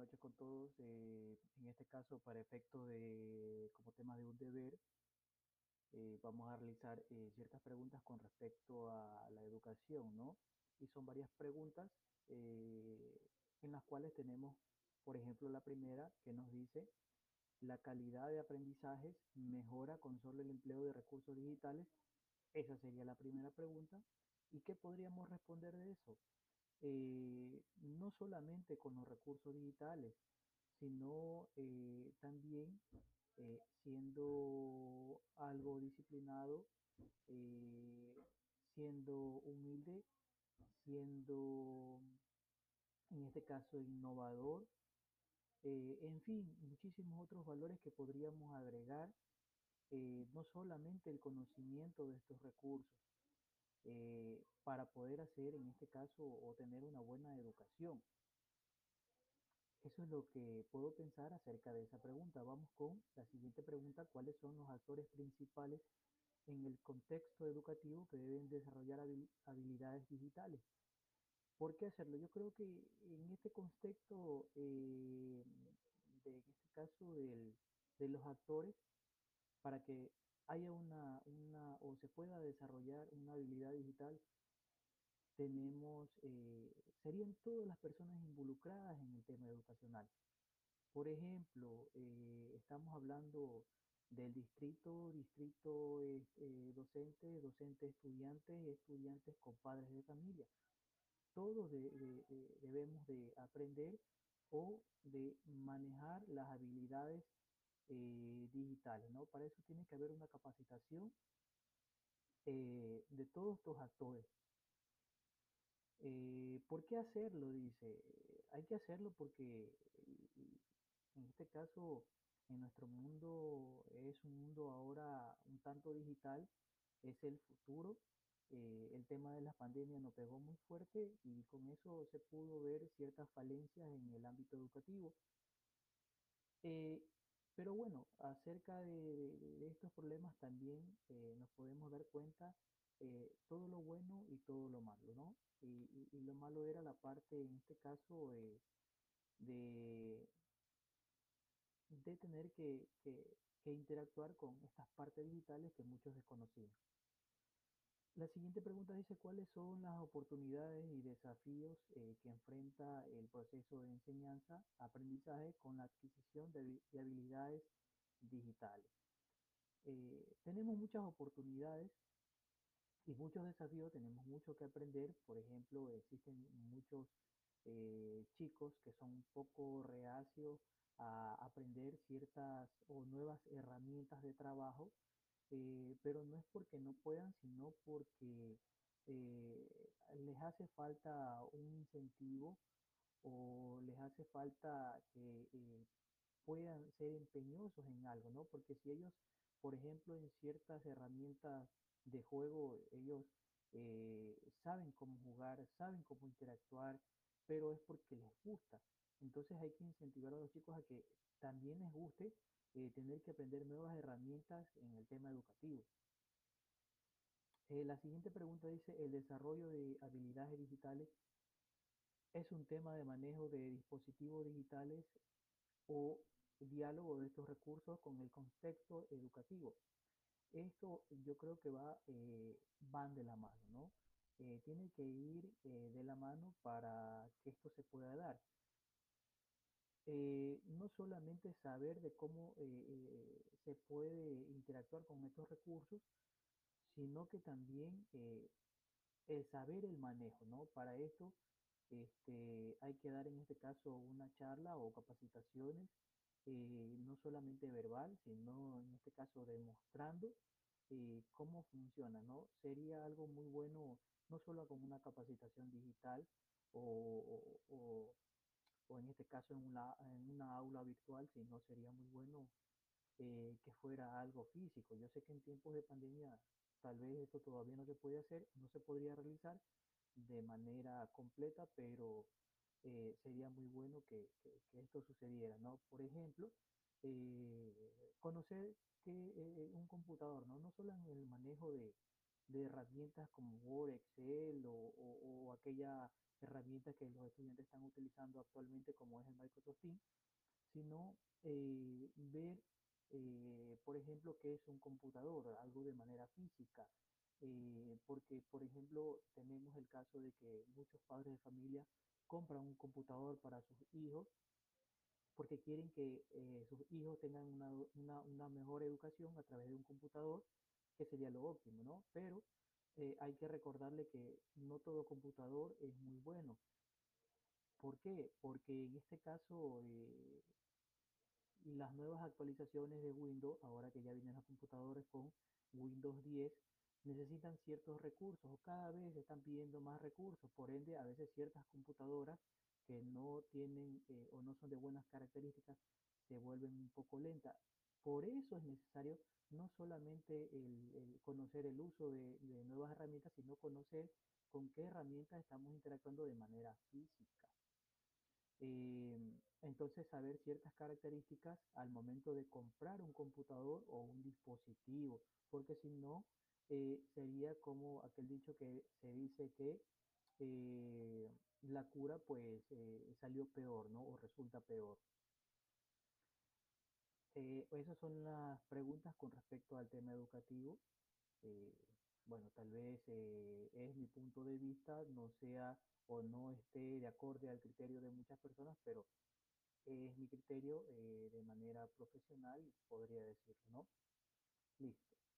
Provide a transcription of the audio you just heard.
noches con todos. Eh, en este caso, para efecto de, como tema de un deber, eh, vamos a realizar eh, ciertas preguntas con respecto a la educación, ¿no? Y son varias preguntas en las cuales tenemos, por ejemplo, la primera que nos dice, ¿la calidad de aprendizajes mejora con solo el empleo de recursos digitales? Esa sería la primera pregunta. ¿Y qué podríamos responder de eso? Eh, no solamente con los recursos digitales, sino eh, también eh, siendo algo disciplinado, siendo humilde, siendo en este caso innovador, en fin, muchísimos otros valores que podríamos agregar, no solamente el conocimiento de estos recursos, eh, para poder hacer, en este caso, o tener una buena educación. Eso es lo que puedo pensar acerca de esa pregunta. Vamos con la siguiente pregunta. ¿Cuáles son los actores principales en el contexto educativo que deben desarrollar habilidades digitales? ¿Por qué hacerlo? Yo creo que en este contexto, eh, de, en este caso de los actores, para que haya una, una o se pueda desarrollar una habilidad digital, tenemos, eh, serían todas las personas involucradas en el tema educacional. Por ejemplo, eh, estamos hablando del distrito, distrito eh, docente, docente estudiantes, estudiantes con padres de familia. Todos debemos de aprender o de manejar las habilidades eh, digitales, ¿no? Para eso tiene que haber una capacitación eh, de todos estos actores. Eh, ¿Por qué hacerlo? Dice, hay que hacerlo porque en este caso, en nuestro mundo es un mundo ahora un tanto digital, es el futuro. el tema de la pandemia nos pegó muy fuerte y con eso se pudo ver ciertas falencias en el ámbito educativo. Pero bueno, acerca de, estos problemas también eh, nos podemos dar cuenta eh, todo lo bueno y todo lo malo, ¿no? Y, lo malo era la parte, en este caso, eh, de, tener que interactuar con estas partes digitales que muchos desconocían. La siguiente pregunta dice, ¿cuáles son las oportunidades y desafíos eh, que enfrenta el proceso de enseñanza, aprendizaje con la adquisición de, habilidades digitales? Eh, tenemos muchas oportunidades y muchos desafíos, tenemos mucho que aprender. Por ejemplo, existen muchos eh, chicos que son un poco reacios a aprender ciertas o nuevas herramientas de trabajo eh, pero no es porque no puedan, sino porque eh, les hace falta un incentivo o les hace falta que eh, puedan ser empeñosos en algo, ¿no? Porque si ellos, por ejemplo, en ciertas herramientas de juego, ellos saben cómo jugar, saben cómo interactuar, pero es porque les gusta. Entonces hay que incentivar a los chicos a que también les guste eh, tener que aprender nuevas herramientas en el tema educativo. Eh, la siguiente pregunta dice, ¿el desarrollo de habilidades digitales es un tema de manejo de dispositivos digitales o diálogo de estos recursos con el contexto educativo? Esto yo creo que va, eh, van de la mano, ¿no? tiene que ir de la mano para que esto se pueda dar. Eh, no solamente saber de cómo eh, eh, se puede interactuar con estos recursos, sino que también el saber el manejo, ¿no? Para esto este, hay que dar en este caso una charla o capacitaciones, no solamente verbal, sino en este caso demostrando cómo funciona, ¿no? Sería algo muy bueno, no solo con una capacitación digital o en este caso en una, aula virtual, si no sería muy bueno eh, que fuera algo físico. Yo sé que en tiempos de pandemia tal vez esto todavía no se puede hacer, no se podría realizar de manera completa, pero eh, sería muy bueno que, esto sucediera, ¿no? Por ejemplo, eh, conocer que un computador, ¿no? No solo en el manejo de, de herramientas como Word, Excel o, aquella herramienta que los estudiantes están utilizando actualmente como es el Microsoft Teams, sino eh, ver, eh, por ejemplo, qué es un computador, algo de manera física, eh, porque, por ejemplo, tenemos el caso de que muchos padres de familia compran un computador para sus hijos porque quieren que eh, sus hijos tengan una, una, mejor educación a través de un computador, que sería lo óptimo, ¿no? Pero eh, hay que recordarle que no todo computador es muy bueno. ¿Por qué? Porque en este caso eh, las nuevas actualizaciones de Windows, ahora que ya vienen los computadores con Windows 10, necesitan ciertos recursos o cada vez están pidiendo más recursos. Por ende, a veces ciertas computadoras que no tienen eh, o no son de buenas características se vuelven un poco lentas. Por eso es necesario no solamente el, conocer el uso de, nuevas herramientas, sino conocer con qué herramientas estamos interactuando de manera física. Eh, entonces, saber ciertas características al momento de comprar un computador o un dispositivo, porque si no, eh, sería como aquel dicho que se dice que eh, la cura pues salió peor, ¿no? O resulta peor. Eh, esas son las preguntas con respecto al tema educativo. Eh, bueno, tal vez es mi punto de vista, no sea o no esté de acorde al criterio de muchas personas, pero es mi criterio de manera profesional, podría decirlo, ¿no? Listo.